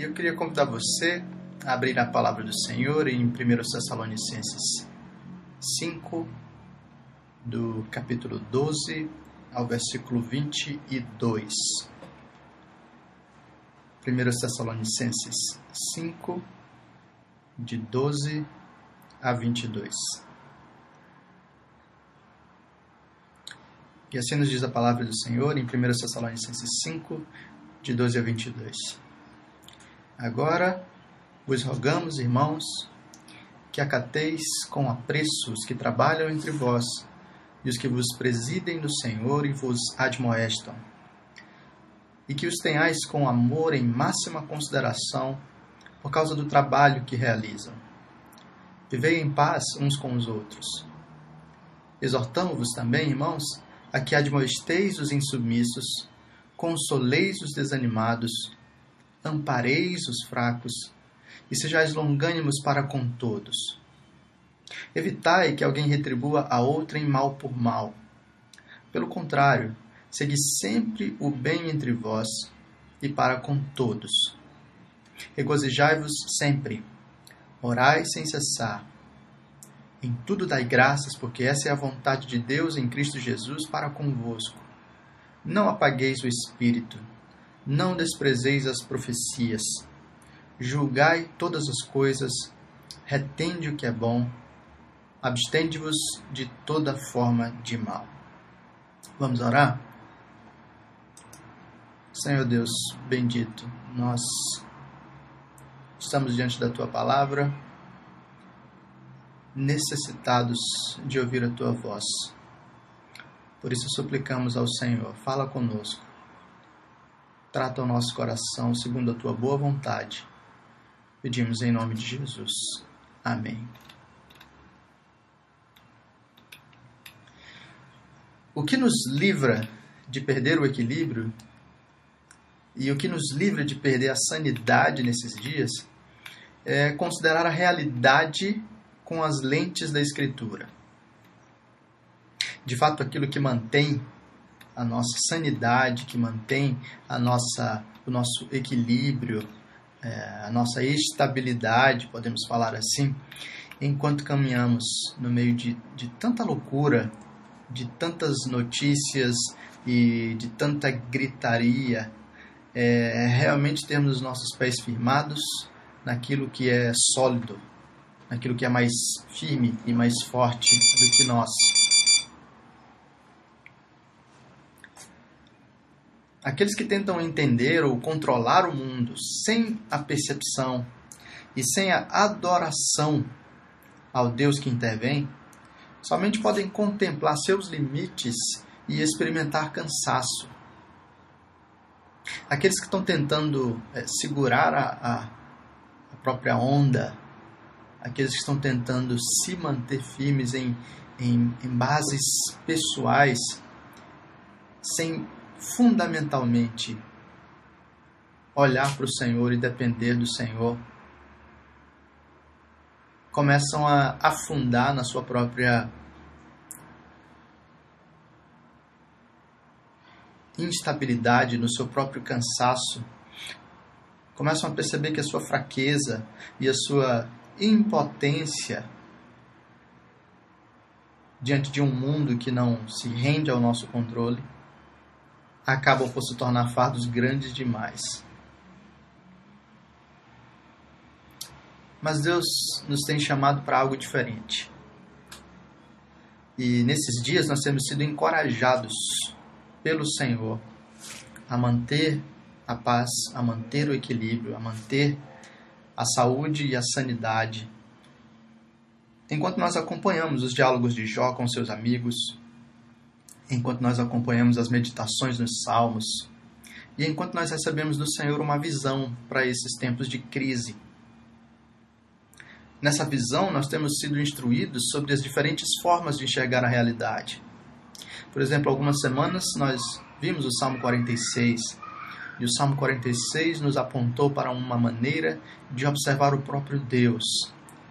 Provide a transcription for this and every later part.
E eu queria convidar você a abrir a palavra do Senhor em 1 Tessalonicenses 5, do capítulo 12 ao versículo 22. 1 Tessalonicenses 5, de 12 a 22. E assim nos diz a palavra do Senhor em 1 Tessalonicenses 5, de 12 a 22. Agora vos rogamos, irmãos, que acateis com apreço os que trabalham entre vós e os que vos presidem no Senhor e vos admoestam, e que os tenhais com amor em máxima consideração por causa do trabalho que realizam. Vivei em paz uns com os outros. Exortamo-vos também, irmãos, a que admoesteis os insubmissos, consoleis os desanimados, ampareis os fracos e sejais longânimos para com todos. Evitai que alguém retribua a outrem mal por mal. Pelo contrário, segui sempre o bem entre vós e para com todos. Regozijai-vos sempre, orai sem cessar em tudo dai graças, porque essa é a vontade de Deus em Cristo Jesus para convosco. Não apagueis o espírito, não desprezeis as profecias. Julgai todas as coisas, retende o que é bom, abstende-vos de toda forma de mal. Vamos orar? Senhor Deus bendito, nós estamos diante da tua palavra necessitados de ouvir a tua voz. Por isso suplicamos ao Senhor, fala conosco. Trata o nosso coração segundo a tua boa vontade. Pedimos em nome de Jesus. Amém. O que nos livra de perder o equilíbrio e o que nos livra de perder a sanidade nesses dias é considerar a realidade com as lentes da Escritura. De fato, aquilo que mantém a nossa sanidade, que mantém a nossa, o nosso equilíbrio, é, a nossa estabilidade, podemos falar assim, enquanto caminhamos no meio de, de tanta loucura, de tantas notícias e de tanta gritaria, é realmente termos os nossos pés firmados naquilo que é sólido, naquilo que é mais firme e mais forte do que nós. Aqueles que tentam entender ou controlar o mundo sem a percepção e sem a adoração ao Deus que intervém, somente podem contemplar seus limites e experimentar cansaço. Aqueles que estão tentando é, segurar a, a, própria onda aqueles que estão tentando se manter firmes em, em, em bases pessoais, sem fundamentalmente olhar para o Senhor e depender do Senhor, começam a afundar na sua própria instabilidade, no seu próprio cansaço, começam a perceber que a sua fraqueza e a sua impotência diante de um mundo que não se rende ao nosso controle, acabam por se tornar fardos grandes demais. Mas Deus nos tem chamado para algo diferente. E nesses dias nós temos sido encorajados pelo Senhor a manter a paz, a manter o equilíbrio, a manter a saúde e a sanidade. Enquanto nós acompanhamos os diálogos de Jó com seus amigos, enquanto nós acompanhamos as meditações nos Salmos, e enquanto nós recebemos do Senhor uma visão para esses tempos de crise. Nessa visão, nós temos sido instruídos sobre as diferentes formas de enxergar a realidade. Por exemplo, algumas semanas nós vimos o Salmo 46, e o Salmo 46 nos apontou para uma maneira de observar o próprio Deus.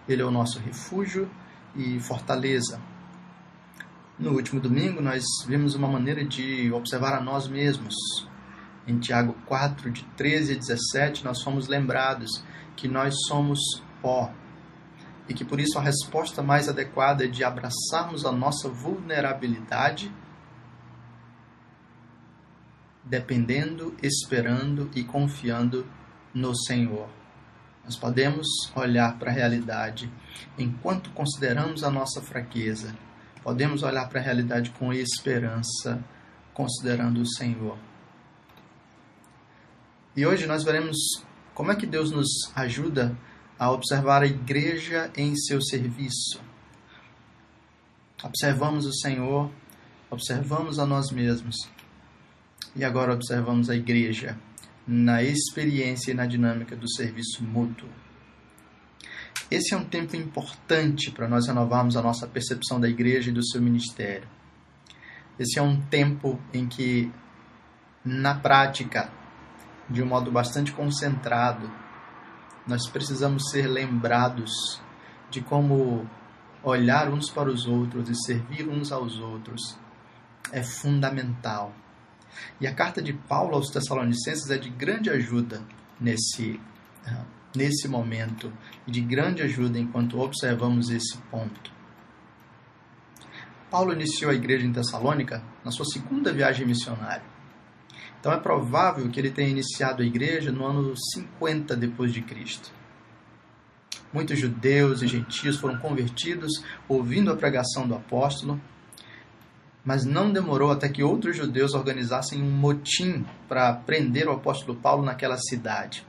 Ele é o nosso refúgio e fortaleza. No último domingo, nós vimos uma maneira de observar a nós mesmos em Tiago 4, de 13 a 17, nós fomos lembrados que nós somos pó e que por isso a resposta mais adequada é de abraçarmos a nossa vulnerabilidade, dependendo, esperando e confiando no Senhor. Nós podemos olhar para a realidade enquanto consideramos a nossa fraqueza. Podemos olhar para a realidade com esperança, considerando o Senhor. E hoje nós veremos como é que Deus nos ajuda a observar a igreja em seu serviço. Observamos o Senhor, observamos a nós mesmos e agora observamos a igreja na experiência e na dinâmica do serviço mútuo. Esse é um tempo importante para nós renovarmos a nossa percepção da igreja e do seu ministério. Esse é um tempo em que, na prática, de um modo bastante concentrado, nós precisamos ser lembrados de como olhar uns para os outros e servir uns aos outros é fundamental. E a carta de Paulo aos Tessalonicenses é de grande ajuda nesse, nesse momento de grande ajuda enquanto observamos esse ponto. Paulo iniciou a igreja em Tessalônica na sua segunda viagem missionária. Então é provável que ele tenha iniciado a igreja no ano 50 depois de Cristo. Muitos judeus e gentios foram convertidos ouvindo a pregação do apóstolo, mas não demorou até que outros judeus organizassem um motim para prender o apóstolo Paulo naquela cidade.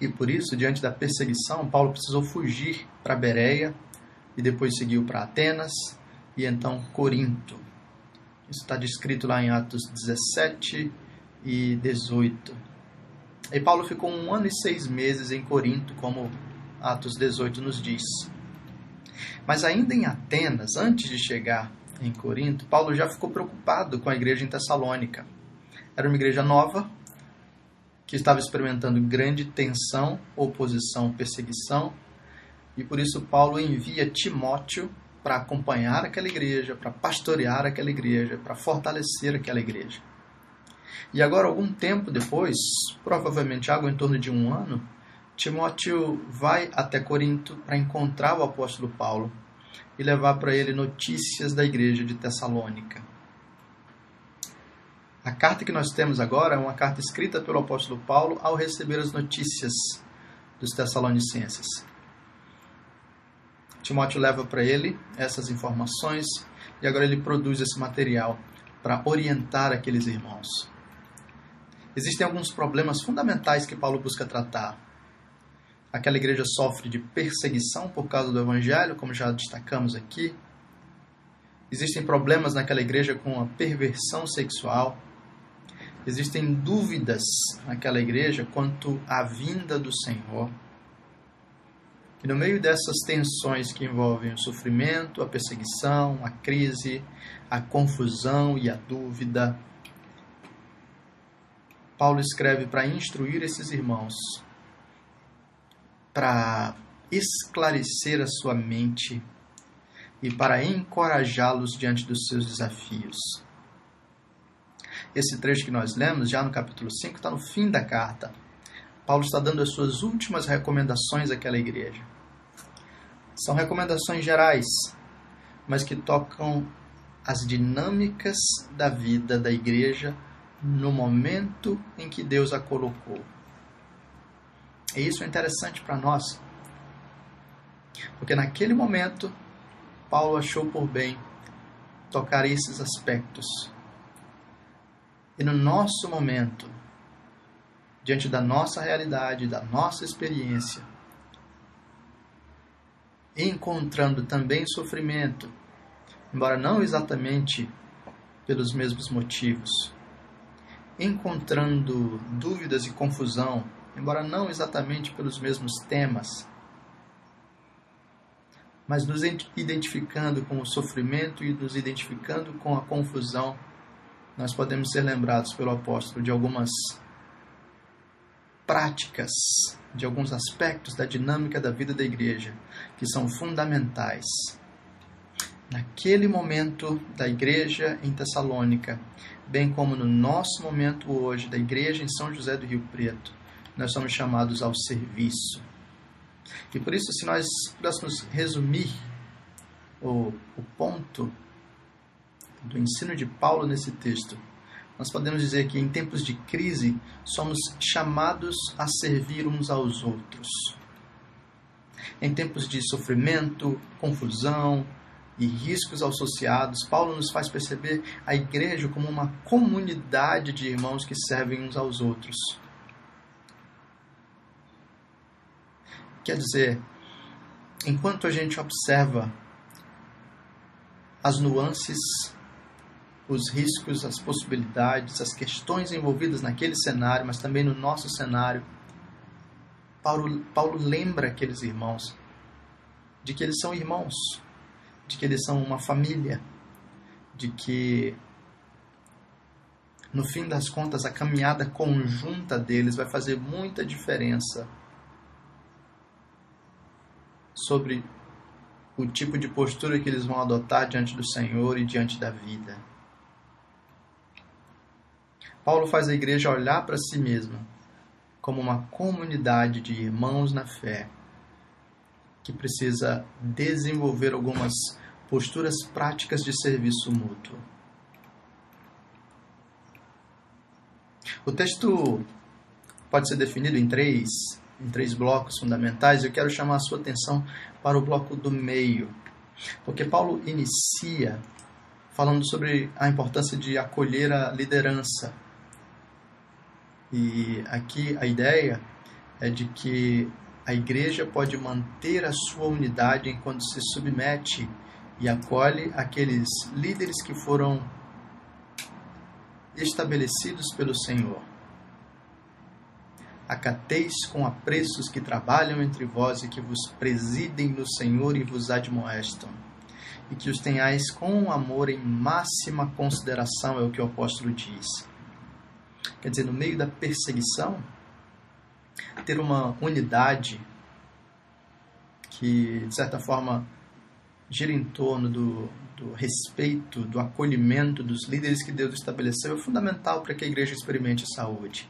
E por isso, diante da perseguição, Paulo precisou fugir para Bereia e depois seguiu para Atenas e então Corinto. Isso está descrito lá em Atos 17 e 18. E Paulo ficou um ano e seis meses em Corinto, como Atos 18 nos diz. Mas ainda em Atenas, antes de chegar em Corinto, Paulo já ficou preocupado com a igreja em Tessalônica. Era uma igreja nova, que estava experimentando grande tensão, oposição, perseguição, e por isso Paulo envia Timóteo para acompanhar aquela igreja, para pastorear aquela igreja, para fortalecer aquela igreja. E agora, algum tempo depois, provavelmente algo em torno de um ano, Timóteo vai até Corinto para encontrar o apóstolo Paulo e levar para ele notícias da igreja de Tessalônica. A carta que nós temos agora é uma carta escrita pelo apóstolo Paulo ao receber as notícias dos Tessalonicenses. Timóteo leva para ele essas informações e agora ele produz esse material para orientar aqueles irmãos. Existem alguns problemas fundamentais que Paulo busca tratar. Aquela igreja sofre de perseguição por causa do evangelho, como já destacamos aqui. Existem problemas naquela igreja com a perversão sexual. Existem dúvidas naquela igreja quanto à vinda do Senhor. E no meio dessas tensões que envolvem o sofrimento, a perseguição, a crise, a confusão e a dúvida, Paulo escreve para instruir esses irmãos, para esclarecer a sua mente e para encorajá-los diante dos seus desafios. Esse trecho que nós lemos, já no capítulo 5, está no fim da carta. Paulo está dando as suas últimas recomendações àquela igreja. São recomendações gerais, mas que tocam as dinâmicas da vida da igreja no momento em que Deus a colocou. E isso é interessante para nós, porque naquele momento Paulo achou por bem tocar esses aspectos. E no nosso momento, diante da nossa realidade, da nossa experiência, encontrando também sofrimento, embora não exatamente pelos mesmos motivos, encontrando dúvidas e confusão, embora não exatamente pelos mesmos temas, mas nos identificando com o sofrimento e nos identificando com a confusão, nós podemos ser lembrados pelo apóstolo de algumas práticas, de alguns aspectos da dinâmica da vida da igreja que são fundamentais. naquele momento da igreja em Tessalônica, bem como no nosso momento hoje da igreja em São José do Rio Preto, nós somos chamados ao serviço. E por isso, se nós pudéssemos resumir o, o ponto do ensino de Paulo nesse texto, nós podemos dizer que em tempos de crise somos chamados a servir uns aos outros. Em tempos de sofrimento, confusão e riscos associados, Paulo nos faz perceber a igreja como uma comunidade de irmãos que servem uns aos outros. Quer dizer, enquanto a gente observa as nuances, os riscos, as possibilidades, as questões envolvidas naquele cenário, mas também no nosso cenário, Paulo, Paulo lembra aqueles irmãos de que eles são irmãos, de que eles são uma família, de que no fim das contas a caminhada conjunta deles vai fazer muita diferença sobre o tipo de postura que eles vão adotar diante do Senhor e diante da vida. Paulo faz a igreja olhar para si mesma como uma comunidade de irmãos na fé que precisa desenvolver algumas posturas práticas de serviço mútuo. O texto pode ser definido em três em três blocos fundamentais, eu quero chamar a sua atenção para o bloco do meio. Porque Paulo inicia falando sobre a importância de acolher a liderança. E aqui a ideia é de que a igreja pode manter a sua unidade enquanto se submete e acolhe aqueles líderes que foram estabelecidos pelo Senhor acateis com apreço os que trabalham entre vós e que vos presidem no Senhor e vos admoestam, e que os tenhais com amor em máxima consideração, é o que o apóstolo diz. Quer dizer, no meio da perseguição, ter uma unidade que, de certa forma, gira em torno do, do respeito, do acolhimento dos líderes que Deus estabeleceu é fundamental para que a igreja experimente saúde.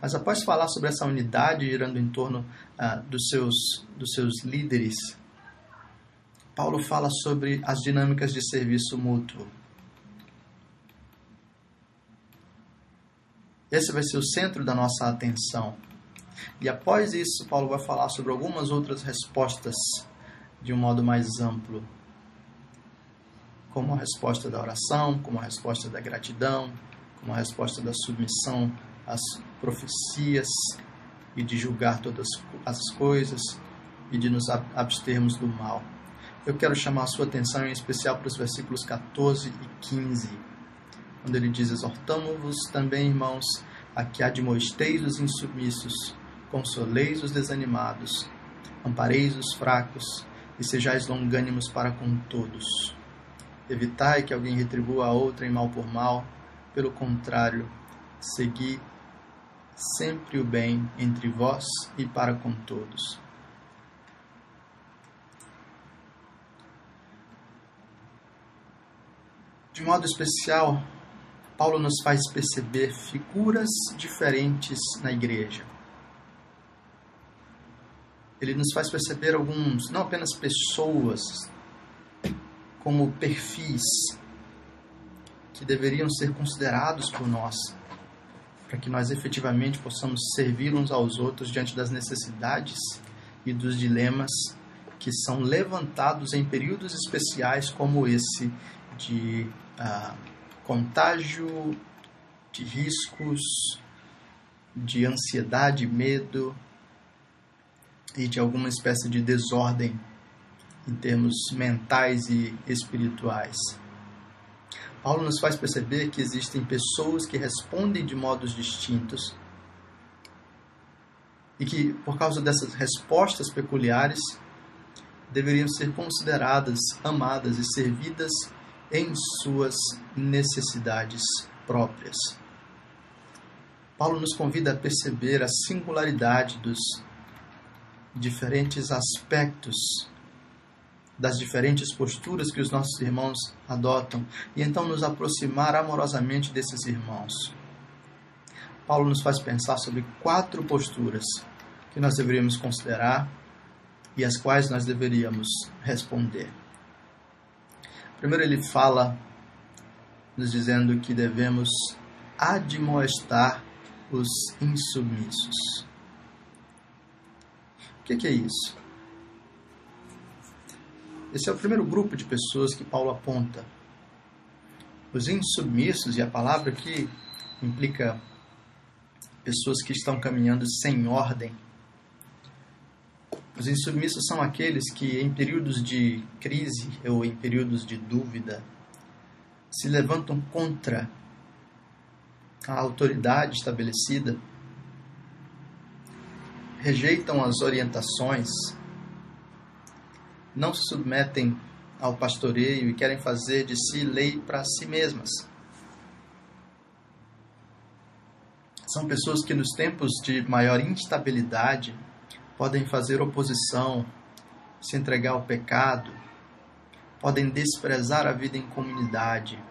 Mas após falar sobre essa unidade girando em torno ah, dos, seus, dos seus líderes, Paulo fala sobre as dinâmicas de serviço mútuo. Esse vai ser o centro da nossa atenção. E após isso, Paulo vai falar sobre algumas outras respostas de um modo mais amplo, como a resposta da oração, como a resposta da gratidão, como a resposta da submissão às profecias e de julgar todas as coisas e de nos abstermos do mal. Eu quero chamar a sua atenção em especial para os versículos 14 e 15, quando ele diz: Exortamo-vos também, irmãos, a que admoesteis os insubmissos, consoleis os desanimados, ampareis os fracos e sejais longânimos para com todos. Evitai que alguém retribua a outra em mal por mal, pelo contrário, segui sempre o bem entre vós e para com todos. De modo especial, Paulo nos faz perceber figuras diferentes na igreja. Ele nos faz perceber alguns, não apenas pessoas, como perfis que deveriam ser considerados por nós para que nós efetivamente possamos servir uns aos outros diante das necessidades e dos dilemas que são levantados em períodos especiais como esse de ah, contágio, de riscos, de ansiedade, medo e de alguma espécie de desordem em termos mentais e espirituais. Paulo nos faz perceber que existem pessoas que respondem de modos distintos e que, por causa dessas respostas peculiares, deveriam ser consideradas, amadas e servidas em suas necessidades próprias. Paulo nos convida a perceber a singularidade dos diferentes aspectos das diferentes posturas que os nossos irmãos adotam e então nos aproximar amorosamente desses irmãos. Paulo nos faz pensar sobre quatro posturas que nós deveríamos considerar e as quais nós deveríamos responder. Primeiro, ele fala, nos dizendo que devemos admoestar os insubmissos. O que, é isso? Esse é o primeiro grupo de pessoas que Paulo aponta. Os insubmissos, e a palavra aqui implica pessoas que estão caminhando sem ordem. Os insubmissos são aqueles que, em períodos de crise ou em períodos de dúvida, se levantam contra a autoridade estabelecida, rejeitam as orientações não se submetem ao pastoreio e querem fazer de si lei para si mesmas. São pessoas que, nos tempos de maior instabilidade, podem fazer oposição, se entregar ao pecado, podem desprezar a vida em comunidade.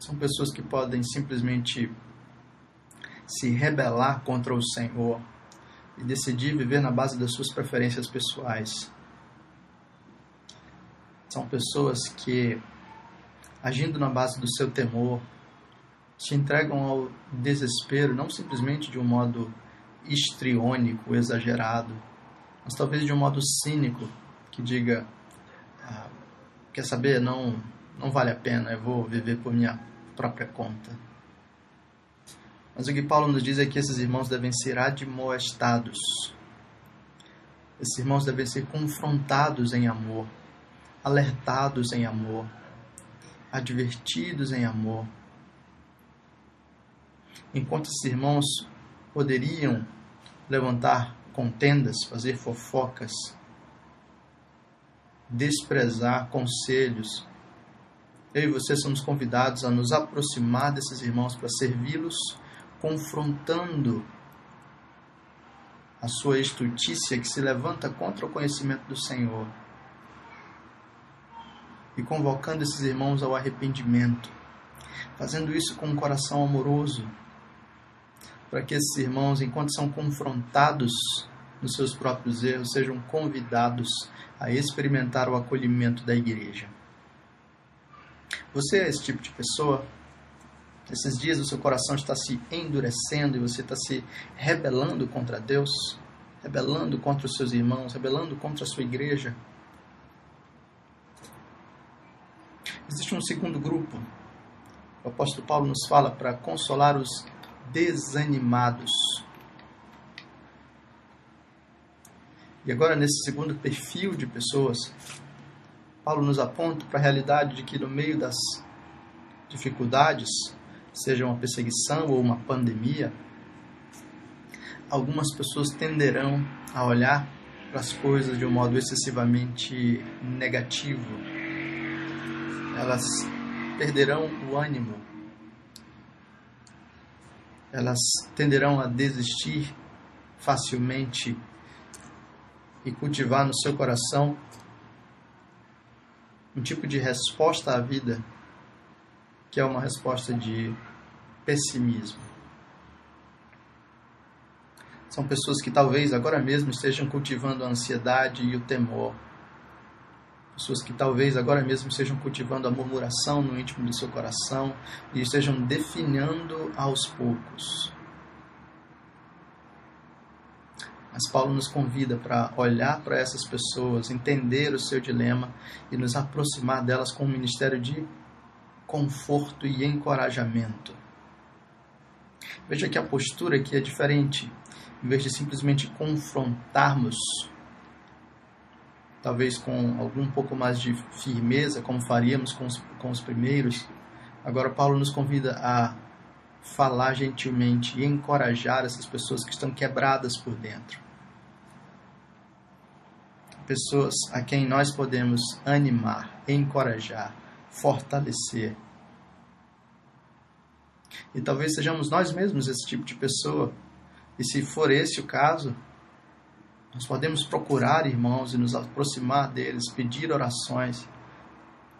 São pessoas que podem simplesmente se rebelar contra o Senhor e decidir viver na base das suas preferências pessoais. São pessoas que, agindo na base do seu temor, se entregam ao desespero, não simplesmente de um modo histriônico, exagerado, mas talvez de um modo cínico, que diga: ah, quer saber, não, não vale a pena, eu vou viver por minha própria conta. Mas o que Paulo nos diz é que esses irmãos devem ser admoestados. Esses irmãos devem ser confrontados em amor, alertados em amor, advertidos em amor. Enquanto esses irmãos poderiam levantar contendas, fazer fofocas, desprezar conselhos, eu e você somos convidados a nos aproximar desses irmãos para servi-los confrontando a sua estutícia que se levanta contra o conhecimento do Senhor e convocando esses irmãos ao arrependimento, fazendo isso com um coração amoroso, para que esses irmãos, enquanto são confrontados nos seus próprios erros, sejam convidados a experimentar o acolhimento da igreja. Você é esse tipo de pessoa? Esses dias o seu coração está se endurecendo e você está se rebelando contra Deus, rebelando contra os seus irmãos, rebelando contra a sua igreja. Existe um segundo grupo. O apóstolo Paulo nos fala para consolar os desanimados. E agora, nesse segundo perfil de pessoas, Paulo nos aponta para a realidade de que no meio das dificuldades, seja uma perseguição ou uma pandemia, algumas pessoas tenderão a olhar para as coisas de um modo excessivamente negativo. Elas perderão o ânimo. Elas tenderão a desistir facilmente e cultivar no seu coração um tipo de resposta à vida que é uma resposta de pessimismo. São pessoas que talvez agora mesmo estejam cultivando a ansiedade e o temor. Pessoas que talvez agora mesmo estejam cultivando a murmuração no íntimo do seu coração e estejam definhando aos poucos. Mas Paulo nos convida para olhar para essas pessoas, entender o seu dilema e nos aproximar delas com um ministério de conforto e encorajamento. Veja que a postura aqui é diferente. Em vez de simplesmente confrontarmos, talvez com algum pouco mais de firmeza, como faríamos com os, com os primeiros, agora Paulo nos convida a falar gentilmente e encorajar essas pessoas que estão quebradas por dentro. Pessoas a quem nós podemos animar, encorajar, fortalecer. E talvez sejamos nós mesmos esse tipo de pessoa. E se for esse o caso, Nós podemos procurar irmãos e nos aproximar deles, pedir orações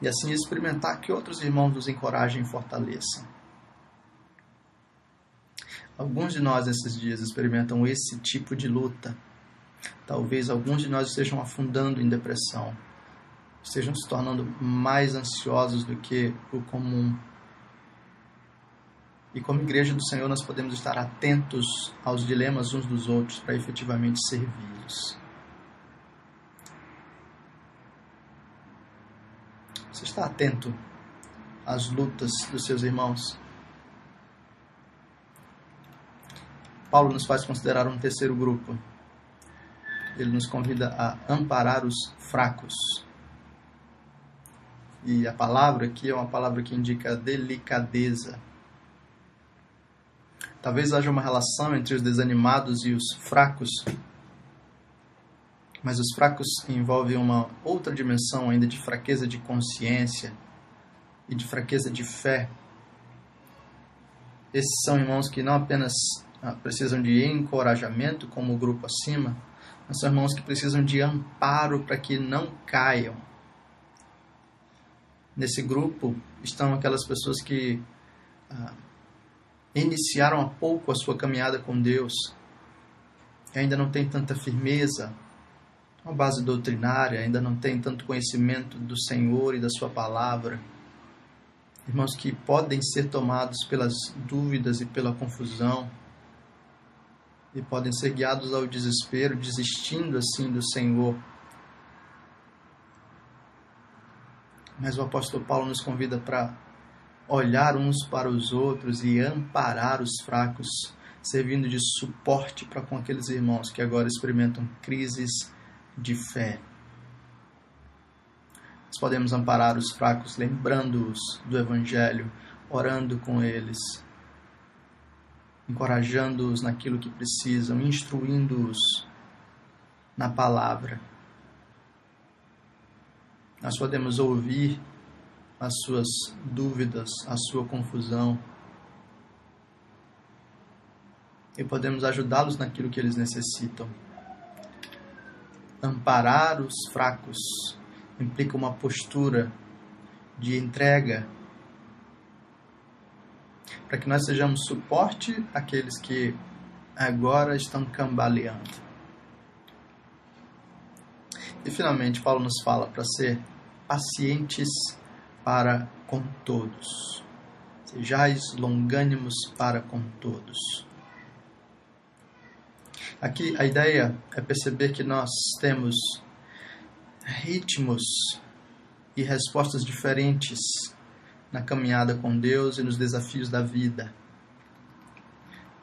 e assim experimentar que outros irmãos nos encorajem e fortaleçam. Alguns de nós nesses dias experimentam esse tipo de luta. Talvez alguns de nós estejam afundando em depressão, estejam se tornando mais ansiosos do que o comum. E como igreja do Senhor, nós podemos estar atentos aos dilemas uns dos outros para efetivamente servi-los. Você está atento às lutas dos seus irmãos? Paulo nos faz considerar um terceiro grupo. Ele nos convida a amparar os fracos. E a palavra aqui é uma palavra que indica delicadeza. Talvez haja uma relação entre os desanimados e os fracos, mas os fracos envolvem uma outra dimensão ainda de fraqueza de consciência e de fraqueza de fé. Esses são irmãos que não apenas ah, precisam de encorajamento, como o grupo acima, mas são irmãos que precisam de amparo para que não caiam. Nesse grupo estão aquelas pessoas que ah, iniciaram há pouco a sua caminhada com Deus e ainda não têm tanta firmeza, uma base doutrinária, ainda não têm tanto conhecimento do Senhor e da Sua palavra. Irmãos que podem ser tomados pelas dúvidas e pela confusão e podem ser guiados ao desespero, desistindo assim do Senhor. Mas o apóstolo Paulo nos convida para olhar uns para os outros e amparar os fracos, servindo de suporte para com aqueles irmãos que agora experimentam crises de fé. Nós podemos amparar os fracos lembrando-os do Evangelho, orando com eles, encorajando-os naquilo que precisam, instruindo-os na palavra. Nós podemos ouvir as suas dúvidas, a sua confusão. E podemos ajudá-los naquilo que eles necessitam. Amparar os fracos implica uma postura de entrega para que nós sejamos suporte àqueles que agora estão cambaleando. E finalmente, Paulo nos fala para ser pacientes para com todos. Sejais longânimos para com todos. Aqui a ideia é perceber que nós temos ritmos e respostas diferentes na caminhada com Deus e nos desafios da vida.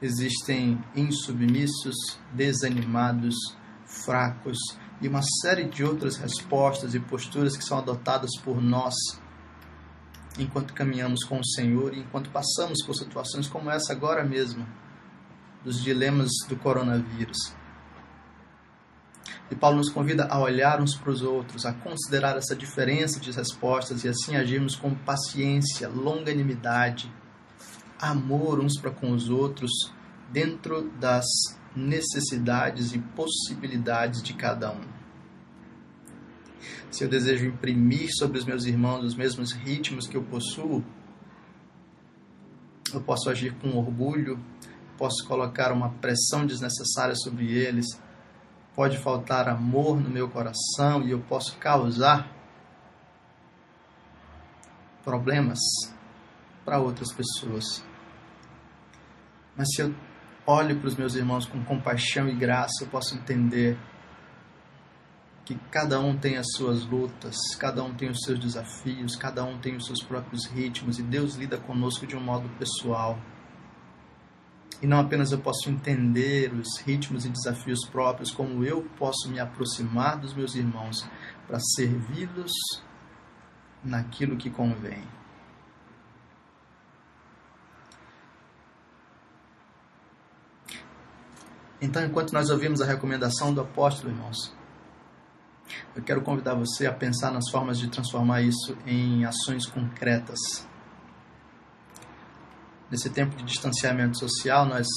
Existem insubmissos, desanimados, fracos e uma série de outras respostas e posturas que são adotadas por nós enquanto caminhamos com o Senhor enquanto passamos por situações como essa agora mesmo, dos dilemas do coronavírus. E Paulo nos convida a olhar uns para os outros, a considerar essa diferença de respostas e assim agirmos com paciência, longanimidade, amor uns para com os outros, dentro das necessidades e possibilidades de cada um se eu desejo imprimir sobre os meus irmãos os mesmos ritmos que eu possuo, eu posso agir com orgulho, posso colocar uma pressão desnecessária sobre eles, pode faltar amor no meu coração e eu posso causar problemas para outras pessoas. Mas se eu olho para os meus irmãos com compaixão e graça, eu posso entender que cada um tem as suas lutas, cada um tem os seus desafios, cada um tem os seus próprios ritmos e Deus lida conosco de um modo pessoal. E não apenas eu posso entender os ritmos e desafios próprios, como eu posso me aproximar dos meus irmãos para servi-los naquilo que convém. Então, enquanto nós ouvimos a recomendação do apóstolo, irmãos, eu quero convidar você a pensar nas formas de transformar isso em ações concretas. Nesse tempo de distanciamento social, nós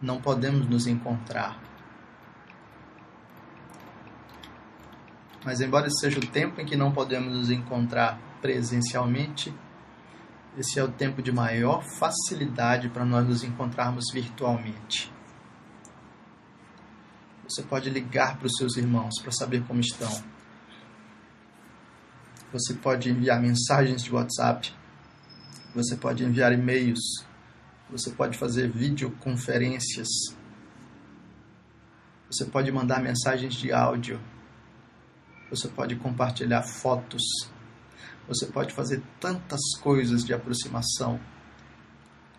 não podemos nos encontrar. Mas, embora esse seja o tempo em que não podemos nos encontrar presencialmente, esse é o tempo de maior facilidade para nós nos encontrarmos virtualmente. Você pode ligar para os seus irmãos para saber como estão. Você pode enviar mensagens de WhatsApp. Você pode enviar e-mails. Você pode fazer videoconferências. Você pode mandar mensagens de áudio. Você pode compartilhar fotos. Você pode fazer tantas coisas de aproximação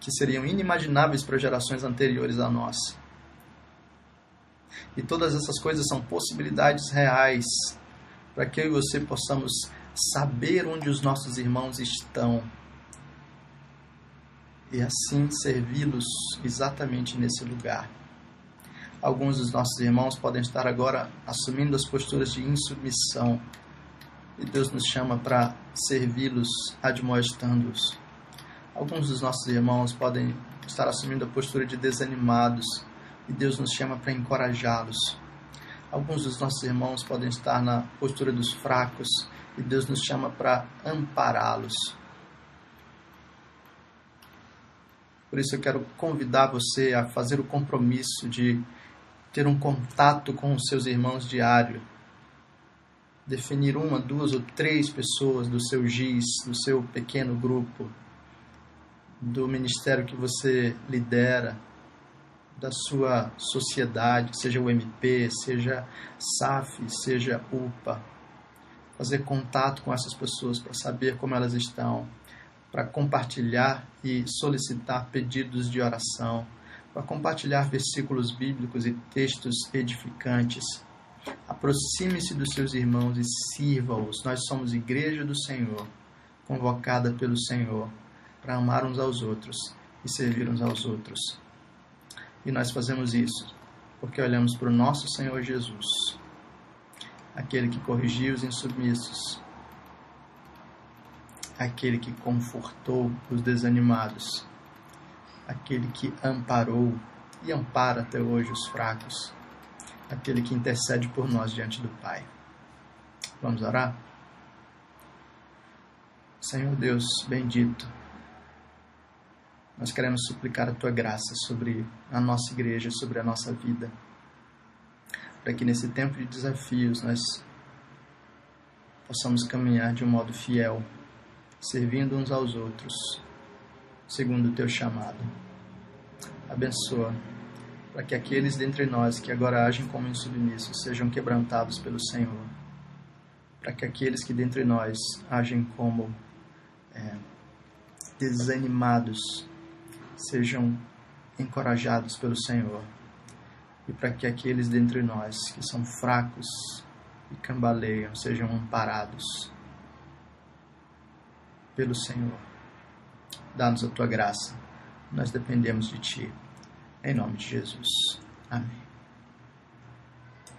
que seriam inimagináveis para gerações anteriores a nós. E todas essas coisas são possibilidades reais para que eu e você possamos saber onde os nossos irmãos estão e assim servi-los exatamente nesse lugar. Alguns dos nossos irmãos podem estar agora assumindo as posturas de insubmissão e Deus nos chama para servi-los, admoestando-os. Alguns dos nossos irmãos podem estar assumindo a postura de desanimados e Deus nos chama para encorajá-los. Alguns dos nossos irmãos podem estar na postura dos fracos e Deus nos chama para ampará-los. Por isso eu quero convidar você a fazer o compromisso de ter um contato com os seus irmãos diário. Definir uma, duas ou três pessoas do seu GIS, do seu pequeno grupo, do ministério que você lidera, da sua sociedade, seja o MP, seja SAF, seja UPA. Fazer contato com essas pessoas para saber como elas estão, para compartilhar e solicitar pedidos de oração, para compartilhar versículos bíblicos e textos edificantes. Aproxime-se dos seus irmãos e sirva-os. Nós somos igreja do Senhor, convocada pelo Senhor para amar uns aos outros e servir uns aos outros. E nós fazemos isso porque olhamos para o nosso Senhor Jesus, aquele que corrigiu os insubmissos, aquele que confortou os desanimados, aquele que amparou e ampara até hoje os fracos, aquele que intercede por nós diante do Pai. Vamos orar? Senhor Deus bendito, nós queremos suplicar a tua graça sobre a nossa igreja, sobre a nossa vida, para que nesse tempo de desafios nós possamos caminhar de um modo fiel, servindo uns aos outros, segundo o teu chamado. Abençoa, para que aqueles dentre nós que agora agem como insubmissos sejam quebrantados pelo Senhor, para que aqueles que dentre nós agem como é, desanimados sejam encorajados pelo Senhor e para que aqueles dentre nós que são fracos e cambaleiam sejam amparados pelo Senhor. Dá-nos a tua graça, nós dependemos de ti. Em nome de Jesus. Amém.